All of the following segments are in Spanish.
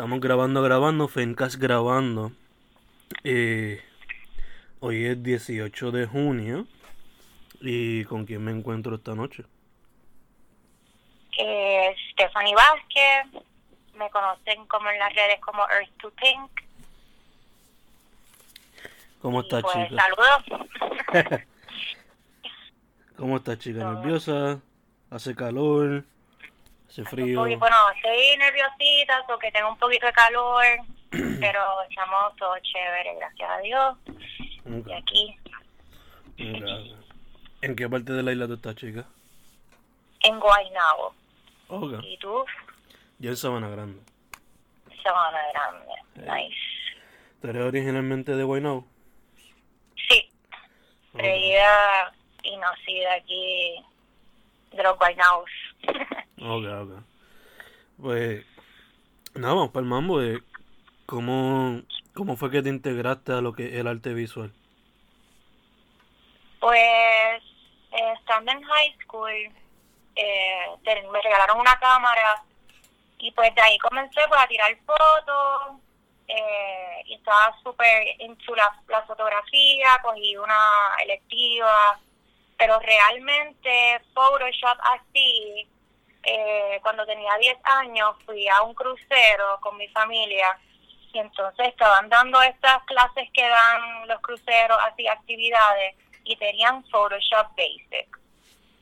Estamos grabando, grabando, Fencast grabando. Eh, hoy es 18 de junio. ¿Y con quién me encuentro esta noche? Eh, Stephanie Vázquez, me conocen como en las redes como Earth to Pink. ¿Cómo estás, pues, chica? Saludos. ¿Cómo estás, chica? ¿Nerviosa? ¿Hace calor? ¿Hace frío? Uy, bueno, estoy nerviosita porque tengo un poquito de calor, pero estamos todo chévere, gracias a Dios. Y aquí, ok. ¿En qué parte de la isla tú estás, chica? en Guaynabo. ¿Y tú? Yo en Sabana Grande. Sabana Grande. Eh. Nice. ¿Tú eres originalmente de Guaynabo? Sí, Ok. creída y nacida aquí de los Guaynabos. Ok, ok. Pues, nada, vamos para el mambo de cómo, cómo fue que te integraste a lo que es el arte visual. Pues, estando en high school, eh, me regalaron una cámara y pues de ahí comencé pues, a tirar fotos eh, y estaba súper into la, la fotografía, cogí una electiva, pero realmente Photoshop así, eh, cuando tenía 10 años fui a un crucero con mi familia y entonces estaban dando estas clases que dan los cruceros, así actividades, y tenían Photoshop Basic.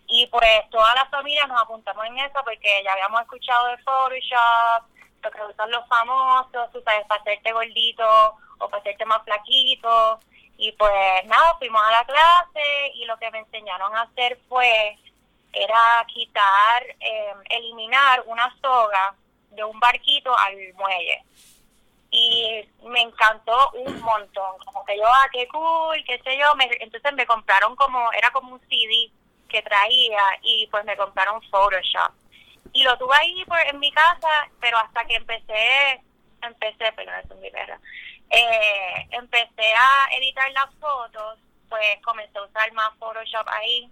Y pues toda la familia nos apuntamos en eso porque ya habíamos escuchado de Photoshop, lo que usan los famosos, tú sabes, para hacerte gordito o para hacerte más flaquito. Y pues nada, fuimos a la clase y lo que me enseñaron a hacer fue, era quitar, eh, eliminar una soga de un barquito al muelle. Y me encantó un montón, como que yo, ah, qué cool, qué sé yo, me, entonces me compraron como, era como un CD que traía y pues me compraron Photoshop. Y lo tuve ahí por, en mi casa, pero hasta que empecé, empecé, perdón, es mi perra, eh, empecé a editar las fotos, pues comencé a usar más Photoshop ahí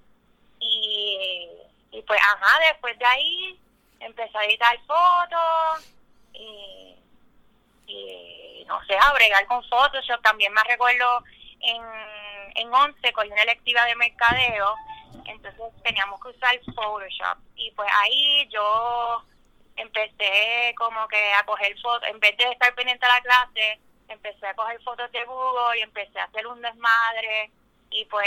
y, y pues, ajá, después de ahí empecé a editar fotos y no sé, a bregar con Photoshop. También me recuerdo en, en 11 cogí una electiva de mercadeo, entonces teníamos que usar Photoshop. Y pues ahí yo empecé como que a coger fotos, en vez de estar pendiente a la clase, empecé a coger fotos de Google y empecé a hacer un desmadre y pues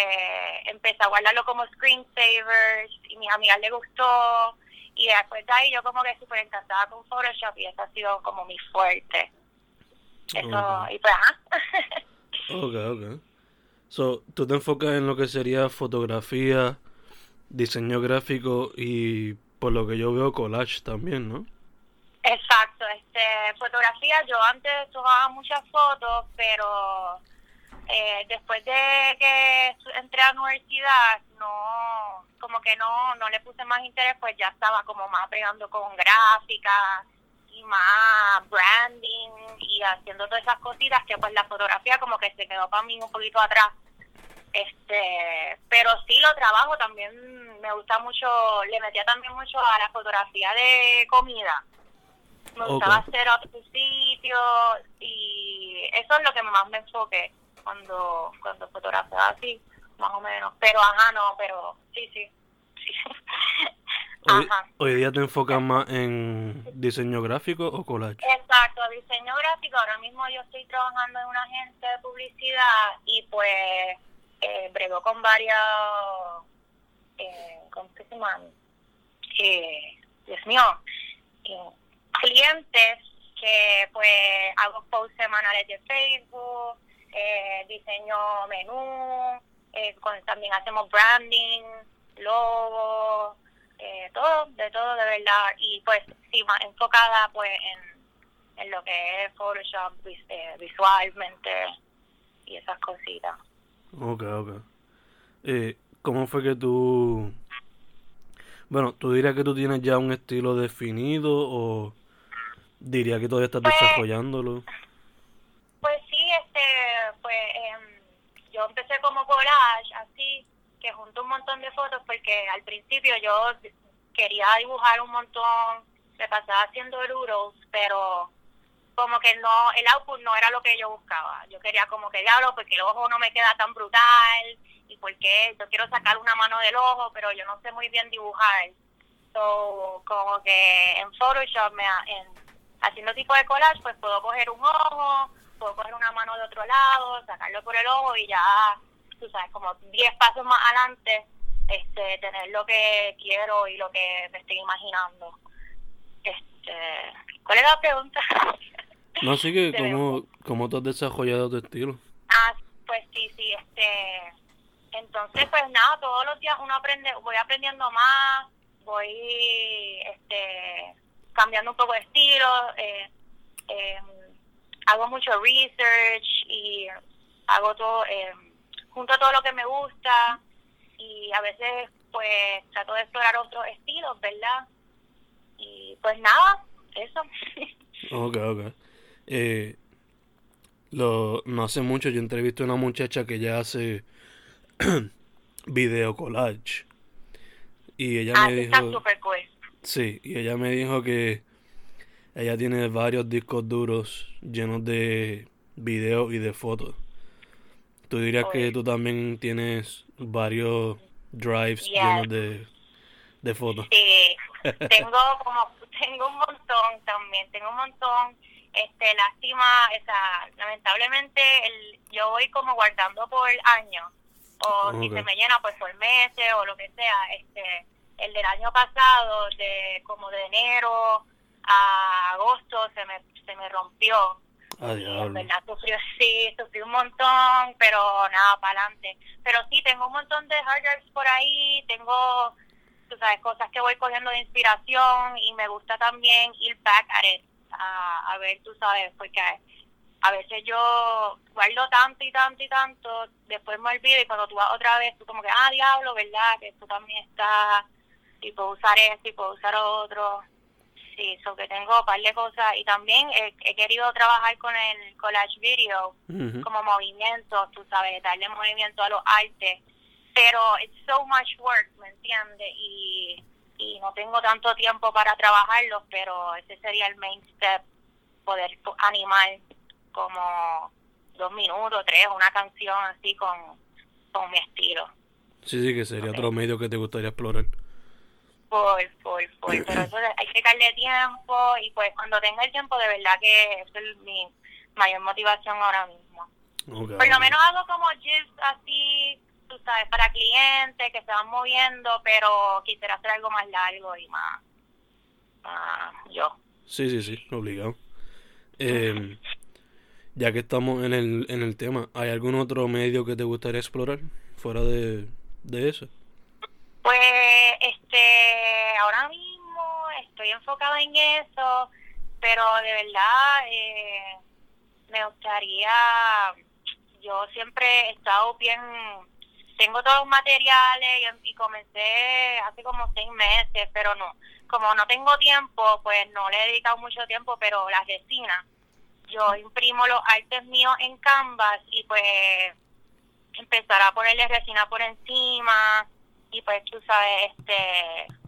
empecé a guardarlo como screensavers y mis amigas les gustó y después de ahí yo como que súper encantada con Photoshop y eso ha sido como mi fuerte. Eso, y pues ajá. Ok, ok. So, tú te enfocas en lo que sería fotografía, diseño gráfico y por lo que yo veo collage también, ¿no? Exacto, este, fotografía, yo antes tomaba muchas fotos, pero eh, después de que entré a la universidad, no, como que no, no le puse más interés, pues ya estaba como más pegando con gráfica y más branding y haciendo todas esas cositas que pues la fotografía como que se quedó para mí un poquito atrás. Este, pero sí lo trabajo también, me gusta mucho, le metía también mucho a la fotografía de comida. Me gustaba hacer otro sitio y eso es lo que más me enfoqué cuando cuando fotografiaba así, más o menos. Pero ajá, no, pero sí, sí. sí. Hoy, Ajá. hoy día te enfocas más en diseño gráfico o collage. Exacto, diseño gráfico. Ahora mismo yo estoy trabajando en una agencia de publicidad y pues eh, brego con varios, eh, ¿cómo se llaman? Eh, Dios mío, eh, clientes que pues hago posts semanales de Facebook, eh, diseño menú, eh, con- también hacemos branding, logo, eh, todo, de todo de verdad y pues sí, más enfocada pues en, en lo que es Photoshop eh, visualmente y esas cositas. Ok, ok. Eh, ¿Cómo fue que tú... Bueno, ¿tú dirías que tú tienes ya un estilo definido o dirías que todavía estás Pues- desarrollándolo? Pues sí, este, pues em, yo empecé como collage, así, junto un montón de fotos, porque al principio yo quería dibujar un montón, me pasaba haciendo doodles, pero como que no, el output no era lo que yo buscaba. Yo quería como que diablo, porque el ojo no me queda tan brutal, y porque yo quiero sacar una mano del ojo, pero yo no sé muy bien dibujar. So, como que en Photoshop, me, en, haciendo tipo de collage, pues puedo coger un ojo, puedo coger una mano de otro lado, sacarlo por el ojo y ya, tú sabes, como 10 pasos más adelante, este, tener lo que quiero y lo que me estoy imaginando. Este, ¿Cuál es la pregunta? No, sí que cómo, cómo tú has desarrollado tu estilo. Ah, pues sí, sí, este, entonces pues nada, todos los días uno aprende, voy aprendiendo más, voy, este, cambiando un poco de estilo, eh, eh, hago mucho research y hago todo, eh, junto todo lo que me gusta y a veces pues trato de explorar otros estilos, ¿verdad? Y pues nada, eso. Ok, ok. Eh, lo, no hace mucho yo entrevisté a una muchacha que ya hace video collage. Y ella ah, me está dijo, cool. sí, y ella me dijo que ella tiene varios discos duros llenos de videos y de fotos. ¿Tú dirías que tú también tienes varios drives llenos de, de fotos? Sí, tengo como, tengo un montón también, tengo un montón, este, lástima, o sea, lamentablemente el, yo voy como guardando por años, o si se me llena pues por meses o lo que sea, este, el del año pasado, de como de enero a agosto se me, se me rompió, En verdad sufrí, sí, sufrí un montón, pero nada, para adelante. Pero sí, tengo un montón de hard drives por ahí, tengo, tú sabes, cosas que voy cogiendo de inspiración y me gusta también ir back at a, a ver, tú sabes, porque a veces yo guardo tanto y tanto y tanto, después me olvido y cuando tú vas otra vez, tú como que, ah, diablo, ¿verdad? Que esto también está, y puedo usar esto y puedo usar otro. Sí, so que tengo un par de cosas y también he, he querido trabajar con el collage video como movimiento, tú sabes, darle movimiento a los artes, pero it's so much work, ¿me entiendes? Y, y no tengo tanto tiempo para trabajarlos, pero ese sería el main step, poder po- animar como dos minutos, tres, una canción así con, con mi estilo. Sí, sí, que sería Ok. otro medio que te gustaría explorar. Por, por, por, pero eso de- hay que darle tiempo y pues cuando tenga el tiempo de verdad que eso es mi mayor motivación ahora mismo. Por lo menos hago como gifs así, tú sabes, para clientes que se van moviendo, pero quisiera hacer algo más largo y más, más yo. Sí, sí, sí, obligado. Eh, ya que estamos en el, en el tema, ¿hay algún otro medio que te gustaría explorar fuera de, de eso? Pues, este, estoy enfocada en eso, pero de verdad eh, me gustaría, yo siempre he estado bien, tengo todos los materiales y, comencé hace como seis meses, pero no, como no tengo tiempo, pues no le he dedicado mucho tiempo, pero las resinas, yo imprimo los artes míos en Canvas y pues empezar a ponerle resina por encima y pues tú sabes este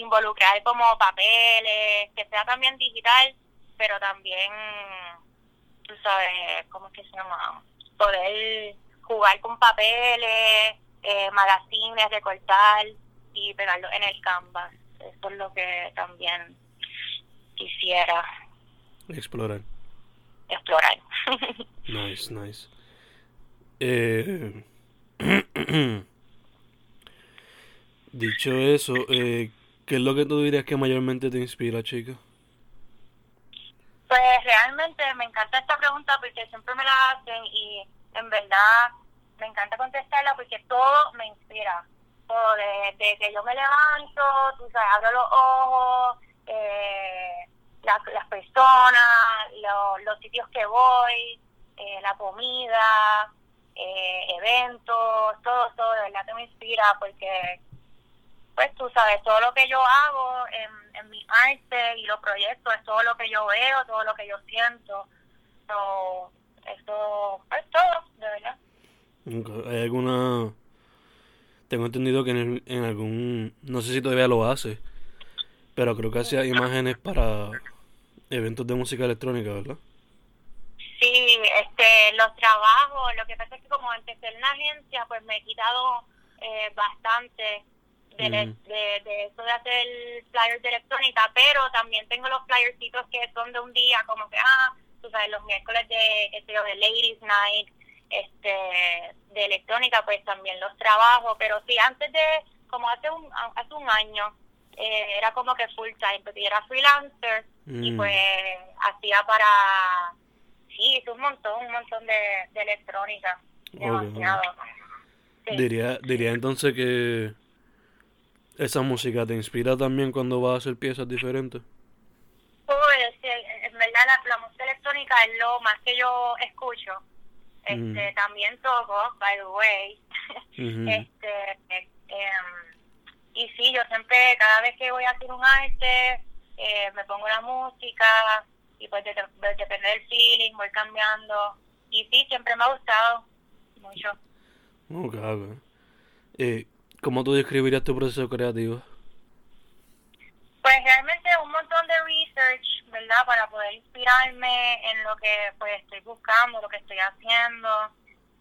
involucrar como papeles que sea también digital pero también tú sabes cómo es que se llama poder jugar con papeles eh, magazines recortar y pegarlo en el canvas eso es lo que también quisiera Explorar. explorar Nice, nice. Eh, dicho eso, eh, ¿qué es lo que tú dirías que mayormente te inspira, chica? Pues realmente me encanta esta pregunta porque siempre me la hacen y en verdad me encanta contestarla porque todo me inspira. Todo, desde que yo me levanto, tú sabes, abro los ojos, eh, las, las personas los sitios que voy, eh, la comida, eh, eventos, todo, todo de verdad que me inspira porque, pues tú sabes, todo lo que yo hago en, en mi arte y los proyectos es todo lo que yo veo, todo lo que yo siento. So, eso es todo, de verdad. ¿Hay alguna tengo entendido que en, en algún, no sé si todavía lo hace, pero creo que hacía imágenes para eventos de música electrónica, ¿verdad? Sí, este, los trabajos, lo que pasa es que como empecé en la agencia, pues me he quitado eh, bastante de, de, de, eso de hacer flyers de electrónica, pero también tengo los flyercitos que son de un día, como que, ah, tú sabes, los miércoles de, este, de Ladies Night, este de electrónica pues también los trabajo pero sí antes de como hace un hace un año eh, era como que full time porque yo era freelancer y mm. pues hacía para sí hice un montón un montón de, de electrónica demasiado. Diría diría entonces que esa música te inspira también cuando vas a hacer piezas diferentes pues en verdad la música electrónica es lo más que yo escucho este, También toco, by the way. este, em, y sí, yo siempre, cada vez que voy a hacer un arte, eh, me pongo la música y pues depende del feeling, voy cambiando. Y sí, siempre me ha gustado mucho. Ok, Eh, ¿Cómo tú describirías tu proceso creativo? Pues realmente un montón de research, ¿verdad? Para poder inspirarme en lo que pues estoy buscando, lo que estoy haciendo.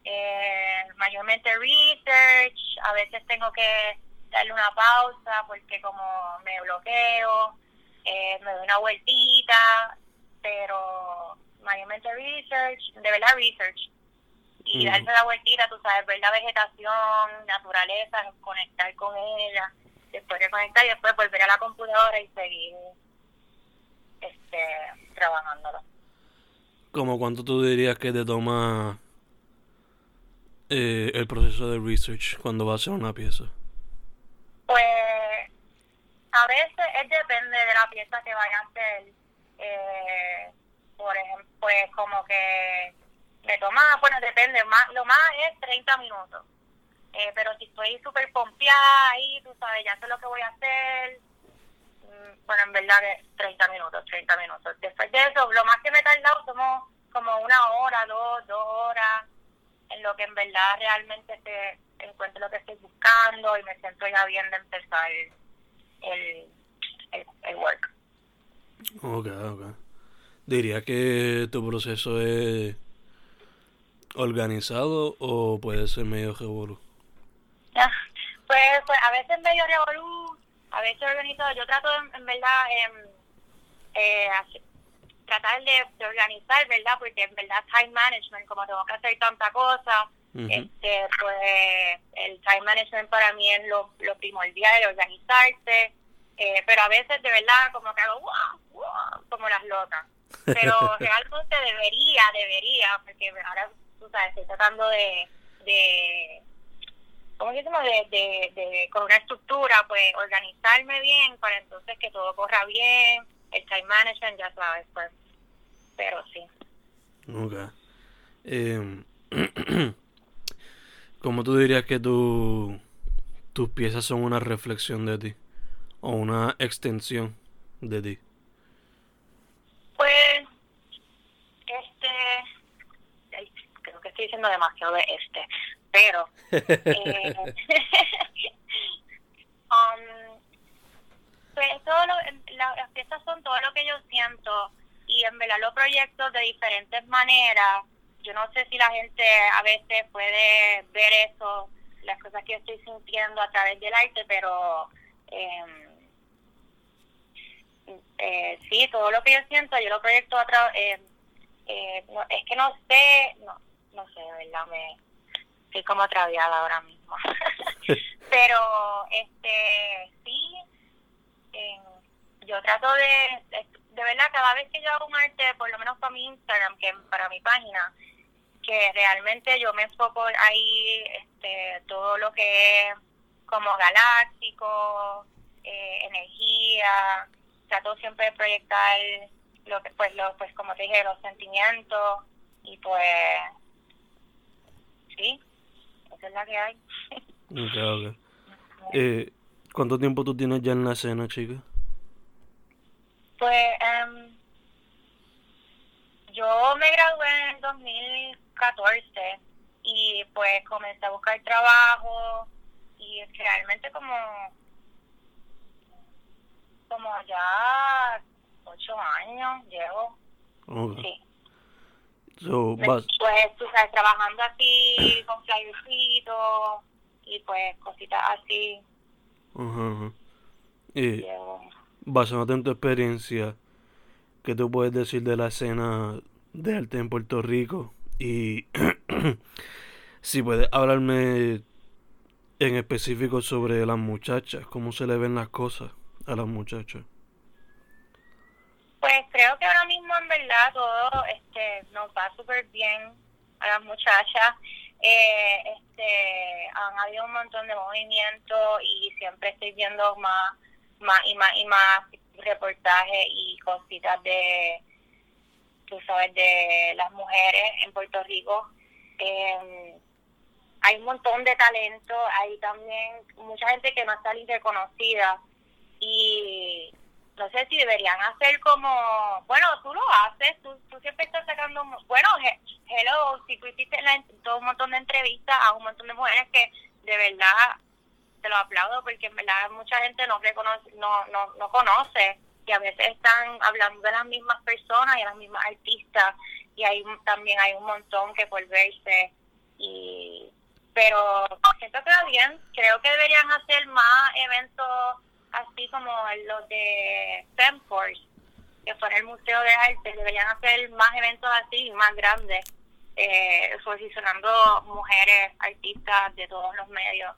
Eh, mayormente research, a veces tengo que darle una pausa porque como me bloqueo, eh, me doy una vueltita, pero mayormente research, de verdad research. Y darse la vueltita, tú sabes, ver la vegetación, naturaleza, conectar con ella después de conectar y después volver a la computadora y seguir este trabajándolo. ¿Cómo cuánto tú dirías que te toma eh, el proceso de research cuando vas a hacer una pieza? Pues a veces es depende de la pieza que vaya a hacer. Eh, por ejemplo, pues como que me toma, bueno, depende, más, lo más es 30 minutos. Eh, pero si estoy súper pompeada ahí, tú sabes, ya sé lo que voy a hacer. Mm, bueno, en verdad, 30 minutos, 30 minutos. Después de eso, lo más que me he tardado somos como una hora, dos, dos horas, en lo que en verdad realmente se encuentro lo que estoy buscando y me siento ya bien de empezar el, el, el work. Ok, ok. Diría que tu proceso es organizado o puede ser medio revolucionario pues, pues a veces medio revolú, a veces organizado. Yo trato en, verdad em, eh, tratar de, organizar, ¿verdad? Porque en verdad time management, como tengo que hacer tanta cosa, este, pues el time management para mí es lo, lo primordial, organizarse. Eh, pero a veces de verdad como que hago wow, como las locas. Pero realmente debería, debería, porque ahora, tú sabes, estoy tratando de, de ¿cómo? De, de, de, con una estructura, pues organizarme bien para entonces que todo corra bien, el time management, ya sabes, pues. Pero sí. Ok. Eh, ¿Cómo tú dirías que tu, tus piezas son una reflexión de ti? ¿O una extensión de ti? Pues, este, demasiado de este pero eh, um, pues las piezas son todo lo que yo siento y en verdad los proyectos de diferentes maneras. Yo no sé si la gente a veces puede ver eso las cosas que estoy sintiendo a través del arte pero eh, eh, sí todo lo que yo siento yo lo proyecto a través eh, eh, es que no sé no no sé de verdad me estoy como atraviada ahora mismo. Pero, este, sí, yo trato de, de, verdad, cada vez que yo hago un arte, por lo menos para mi Instagram, que para mi página, que realmente yo me enfoco ahí este, todo lo que es como galáctico, eh, energía, trato siempre de proyectar lo que pues lo pues como te dije los sentimientos y pues sí esa es la que hay. Okay, Eh, ¿cuánto tiempo tú tienes ya en la escena chica? pues um, yo me gradué en 2014 y pues comencé a buscar trabajo y realmente como como ya ocho años llevo. Sí so, pues tú sabes trabajando así con flyercitos y pues cositas así. Uh y basándote en tu experiencia ¿qué tú puedes decir de la escena de arte en Puerto Rico y si puedes hablarme en específico sobre las muchachas, cómo se le ven las cosas a las muchachas. Pues creo que ahora mismo en verdad todo nos va súper bien a las muchachas. Eh, este han habido un montón de movimiento y siempre estoy viendo más más y más y más reportajes y cositas de tú sabes de las mujeres en Puerto Rico eh, hay un montón de talento, hay también mucha gente que no está ni reconocida y no sé si deberían hacer como, bueno, tú lo haces, tú, tú siempre bueno, hello, si tú hiciste todo un montón de entrevistas a un montón de mujeres que de verdad te lo aplaudo porque en verdad mucha gente no reconoce, no, no, no conoce y a veces están hablando de las mismas personas y las mismas artistas y hay también hay un montón que por verse y pero siento que bien creo que deberían hacer más eventos así como los de Femforce que fue en el Museo de Arte deberían hacer más eventos así más grandes eh, posicionando mujeres artistas de todos los medios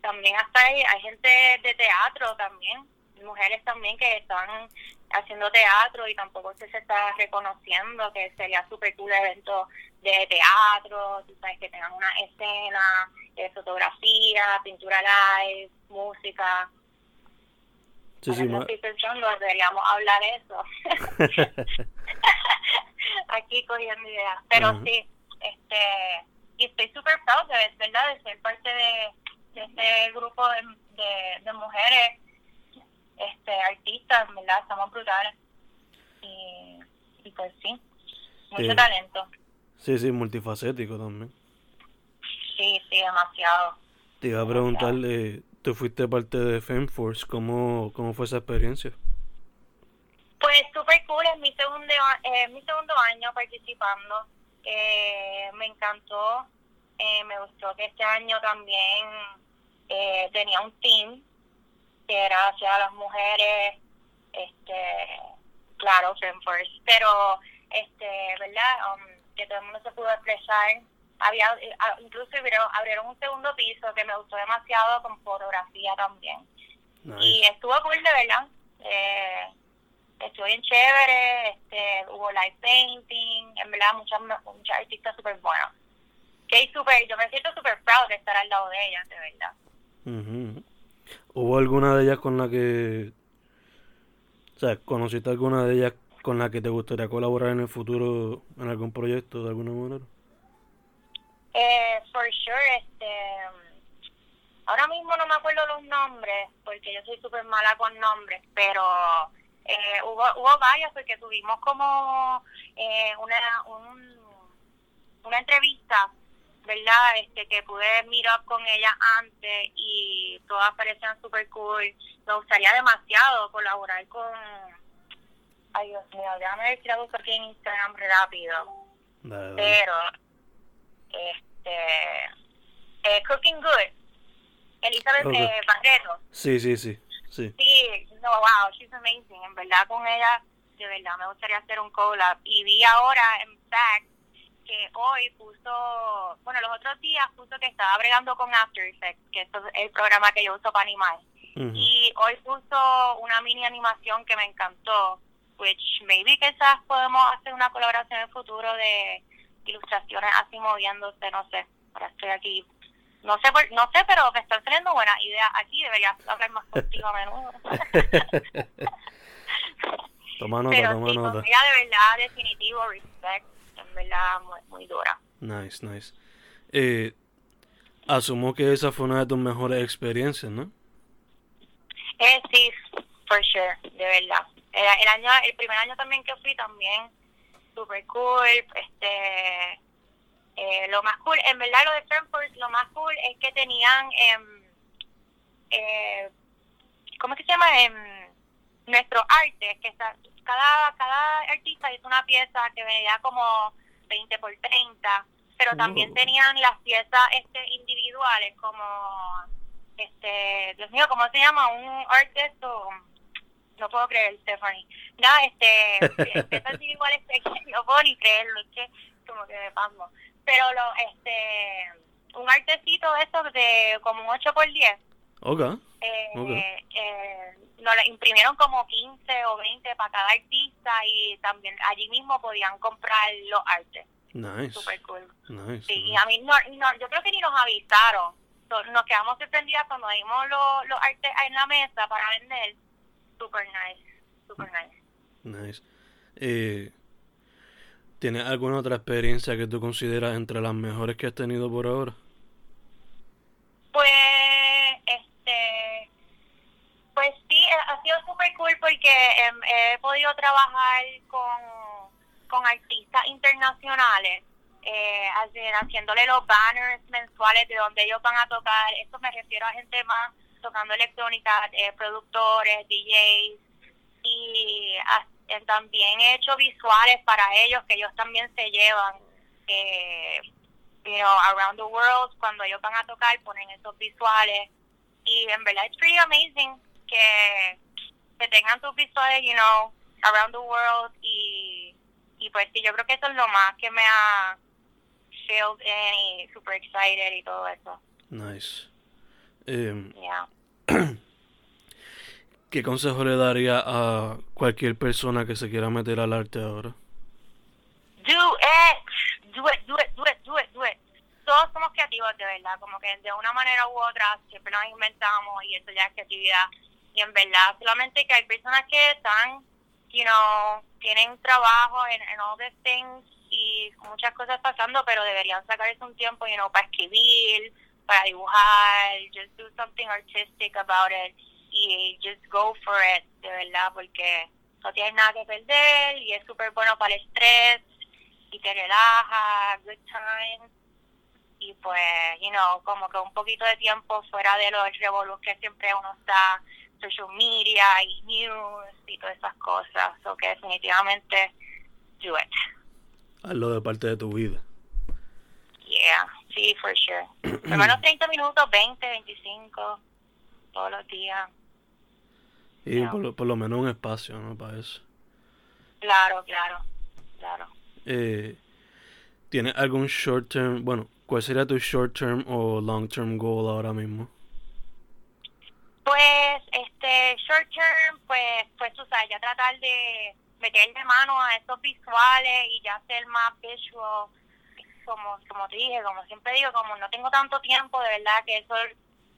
también hasta ahí hay gente de teatro también mujeres también que están haciendo teatro y tampoco se, está reconociendo que sería súper cool evento de teatro, sabes, que tengan una escena, de fotografía, pintura live, música. Sí, sí, estoy pensando, deberíamos hablar eso. Aquí cogiendo ideas. Pero sí, este, y estoy súper proud de, ¿verdad? de ser parte de, de este grupo de, de, de mujeres este artistas, ¿verdad? Estamos brutales. Y, y pues sí, mucho talento. Sí, sí, multifacético también. Sí, sí, demasiado. Te iba a preguntarle, tú fuiste parte de FemForce, ¿cómo, cómo fue esa experiencia? Pues súper cool, es mi segundo, eh, mi segundo año participando. Eh, me encantó, eh, me gustó que este año también eh, tenía un team que era hacia las mujeres, este, claro, First, pero, este, ¿verdad? Um, que todo el mundo se pudo expresar. Había, eh, incluso abrieron, un segundo piso que me gustó demasiado con fotografía también. Y estuvo cool, de verdad. Eh, estuvo bien chévere, este, hubo live painting, en verdad muchas, muchas artistas súper buenas. Que super, yo me siento súper proud de estar al lado de ellas, de verdad. ¿Hubo alguna de ellas con la que... O sea, ¿conociste alguna de ellas con la que te gustaría colaborar en el futuro en algún proyecto de alguna manera? Eh, for sure, este... Ahora mismo no me acuerdo los nombres, porque yo soy súper mala con nombres, pero eh, hubo, hubo varias porque tuvimos como eh, una, un, una entrevista ¿verdad? Este, que pude mirar con ella antes y todas parecían súper cool. Me gustaría demasiado colaborar con... Ay, Dios mío, déjame la busco aquí en Instagram rápido. Pero, este... Eh, Cooking Good. Elizabeth eh, Barreto. Sí, sí, sí, sí. Sí, no, wow, she's amazing. En verdad, con ella, de verdad, me gustaría hacer un collab. Y vi ahora, en fact, que hoy puso, bueno, los otros días puso que estaba bregando con After Effects, que es el programa que yo uso para animar. Y hoy puso una mini animación que me encantó, which maybe quizás podemos hacer una colaboración en el futuro de ilustraciones así moviéndose, no sé. Ahora estoy aquí no sé, no sé, pero me están saliendo buenas ideas aquí. Debería hablar más contigo a menudo. Toma nota, Pero toma sí, nota. ella de verdad, definitivo, respect, en verdad, muy, muy dura. Nice, nice. Eh, asumo que esa fue una de tus mejores experiencias, ¿no? Eh, sí, for sure, de verdad. El, el año, el primer año también que fui también, super cool, este, eh, lo más cool, en verdad lo de Frankfurt, lo más cool es que tenían, em, eh, ¿cómo es que se llama? Em, nuestro arte, que está, cada, cada artista hizo una pieza que venía como 20 por 30, pero también Wow. tenían las piezas este individuales como este Dios mío cómo se llama un artist o no puedo creer Stephanie nada este piezas individuales que no puedo ni creerlo es que como que me pasmo pero lo este un artecito de esos de como un 8 por 10 Ok, eh, Ok. eh, nos imprimieron como 15 o 20 para cada artista y también allí mismo podían comprar los artes nice, super cool nice. Sí, y a mí no, no, yo creo que ni nos avisaron. Nos quedamos sorprendidas cuando dimos los los artes en la mesa para vender. Super nice, super nice. Nice. Eh, ¿Tienes alguna otra experiencia que tú consideras entre las mejores que has tenido por ahora? Pues, este, pues sí, eh, ha sido super cool porque em, he podido trabajar con, con artistas internacionales, eh, haci- haciéndole los banners mensuales de donde ellos van a tocar. Esto me refiero a gente más tocando electrónica, eh, productores, DJs, y eh, también he hecho visuales para ellos que ellos también se llevan. Eh, you know, around the world, cuando ellos van a tocar, ponen esos visuales. Y en verdad es pretty amazing que, que tengan sus visuales, you know, around the world. Y, y pues sí, yo creo que eso es lo más que me ha filled in y super excited y todo eso. Nice. Yeah. ¿Qué consejo le daría a cualquier persona que se quiera meter al arte ahora? Do it, do it, do it, do it, do it, do it. Todos somos creativos de verdad, como que de una manera u otra siempre nos inventamos y eso ya es creatividad. Y en verdad, solamente que hay personas que están, you know, tienen trabajo en, en all these things y muchas cosas pasando, pero deberían sacarse un tiempo, you know, para escribir, para dibujar, just do something artistic about it y just go for it, de verdad, porque no tienes nada que perder y es súper bueno para el estrés y te relaja, good time. Y pues, you know, como que un poquito de tiempo fuera de los revolus que siempre uno está, social media y news y todas esas cosas. So que definitivamente, do it. Hazlo de parte de tu vida. Yeah, sí, for sure. Por lo menos 30 minutos, 20, 25, todos los días. Y Ya. por, lo, por lo menos un espacio, ¿no? Para eso. Claro, claro, claro. Eh, ¿Tienes algún short term? Bueno, ¿cuál sería tu short term o long term goal ahora mismo? Pues, este, short term, pues, pues tú sabes, ya tratar de meterle mano a estos visuales y ya ser más visual, como, como dije, como siempre digo, como no tengo tanto tiempo, de verdad que eso es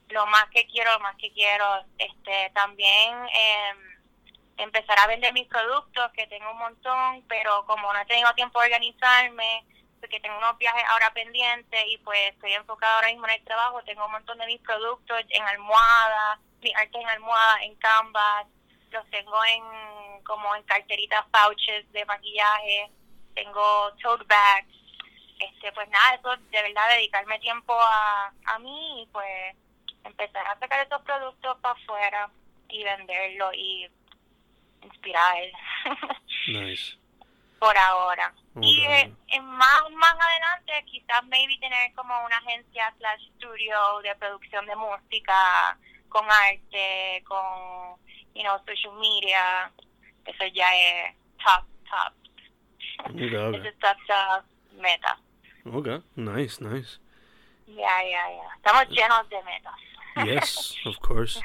lo más que quiero, lo más que quiero, este, también eh, empezar a vender mis productos, que tengo un montón, pero como no he tenido tiempo de organizarme, porque tengo unos viajes ahora pendientes y pues estoy enfocada ahora mismo en el trabajo, tengo un montón de mis productos en almohada, mi arte en almohada, en canvas, los tengo en como en carteritas, pouches de maquillaje, tengo tote bags, este pues nada, eso de verdad dedicarme tiempo a, a mí y pues empezar a sacar esos productos para afuera y venderlos y inspirar Nice. por ahora. Y eh, en más, más adelante quizás maybe tener como una agencia slash studio de producción de música con arte, con, you know, social media. Eso ya es top, top. Ok, Eso ok. es top, top meta. Ok, nice, nice. Ya, ya, ya. Estamos llenos de metas. Yes, of course.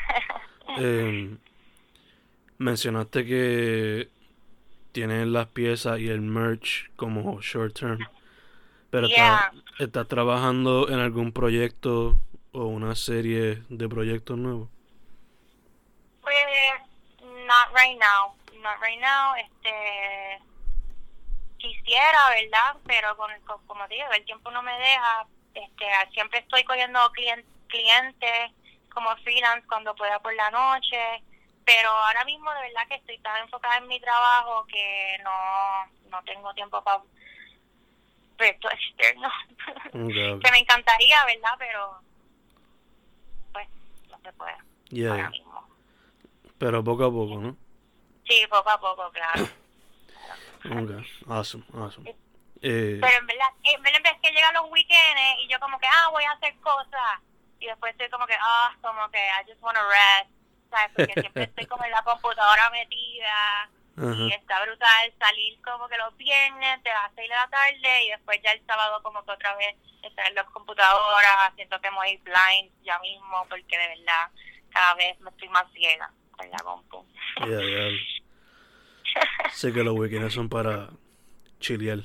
Em, mencionaste que tienes las piezas y el merch como short term, pero Yeah. estás, estás trabajando en algún proyecto o una serie de proyectos nuevos. Pues, not right now. not right now. Este, quisiera, ¿verdad? Pero con, con- como digo, el tiempo no me deja. Este, siempre estoy cogiendo clien- clientes como freelance cuando pueda por la noche. Pero ahora mismo de verdad que estoy tan enfocada en mi trabajo que no, no tengo tiempo para proyectos externos. Que me encantaría, ¿verdad? Pero pues no se puede Yeah, ahora mismo. Pero poco a poco, ¿no? Sí, poco a poco, claro. Ok, awesome, awesome. Eh, Pero en verdad, en verdad es que llegan los weekends y yo como que, ah, voy a hacer cosas. Y después estoy como que, ah, como que I just wanna rest. ¿Sabes? Porque siempre estoy como en la computadora metida. Y está brutal salir como que los viernes de las 6 de la tarde y después ya el sábado como que otra vez estar en las computadoras. Siento que me voy blind ya mismo porque de verdad cada vez me estoy más ciega con la compu. Yeah, yeah. Sé que los weekends son para chilear.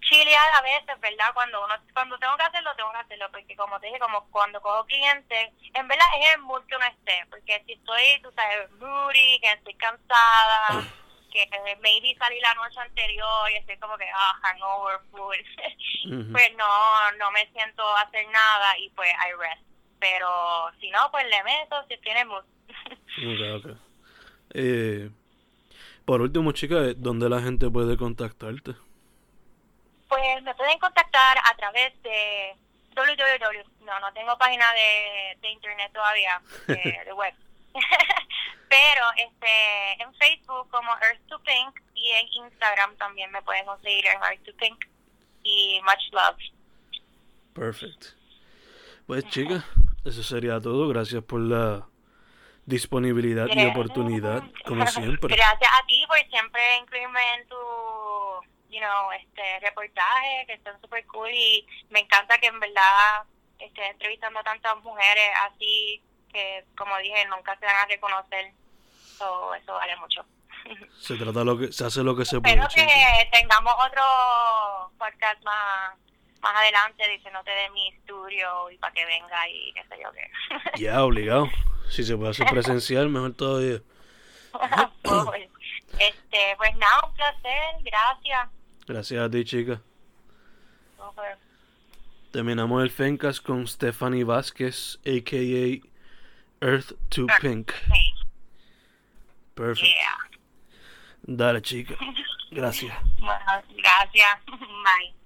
chilear a veces, ¿verdad? Cuando uno cuando tengo que hacerlo, tengo que hacerlo, porque como te dije, como cuando cojo clientes, en verdad es el mood que uno esté, porque si estoy, tú sabes, moody, que estoy cansada, que maybe salí la noche anterior y estoy como que, ah, hangover, food, Ujú. pues no, no me siento a hacer nada y pues I rest. Pero si no, pues le meto si el mood. Ok, ok. Eh, por último, chica, ¿dónde la gente puede contactarte? Pues me pueden contactar a través de www. No, no tengo página de, de internet todavía, de, de web. Pero este en Facebook como Earth to Pink y en Instagram también me pueden conseguir en Earth to Pink y Much Love. Perfect. Pues, chica, eso sería todo. Gracias por la disponibilidad y oportunidad, como siempre. Gracias a ti por siempre incluirme en tu, you know, este reportaje, que están súper cool y me encanta que en verdad estés entrevistando a tantas mujeres así que, como dije, nunca se van a reconocer. So, eso vale mucho. Se trata lo que se hace lo que se puede, Espero que tengamos otro podcast más más adelante diciéndote de mi estudio y para que venga y qué sé yo qué. Ya, obligado. Si se puede hacer presencial, mejor todavía. Pues, este, pues nada, un placer, gracias. Gracias a ti, chica. Súper. Terminamos el Fencast con Stephanie Vázquez, a.k.a. Earth to Pink. Sí, Perfect. yeah. Dale, chica. Gracias. Bueno, gracias. Bye.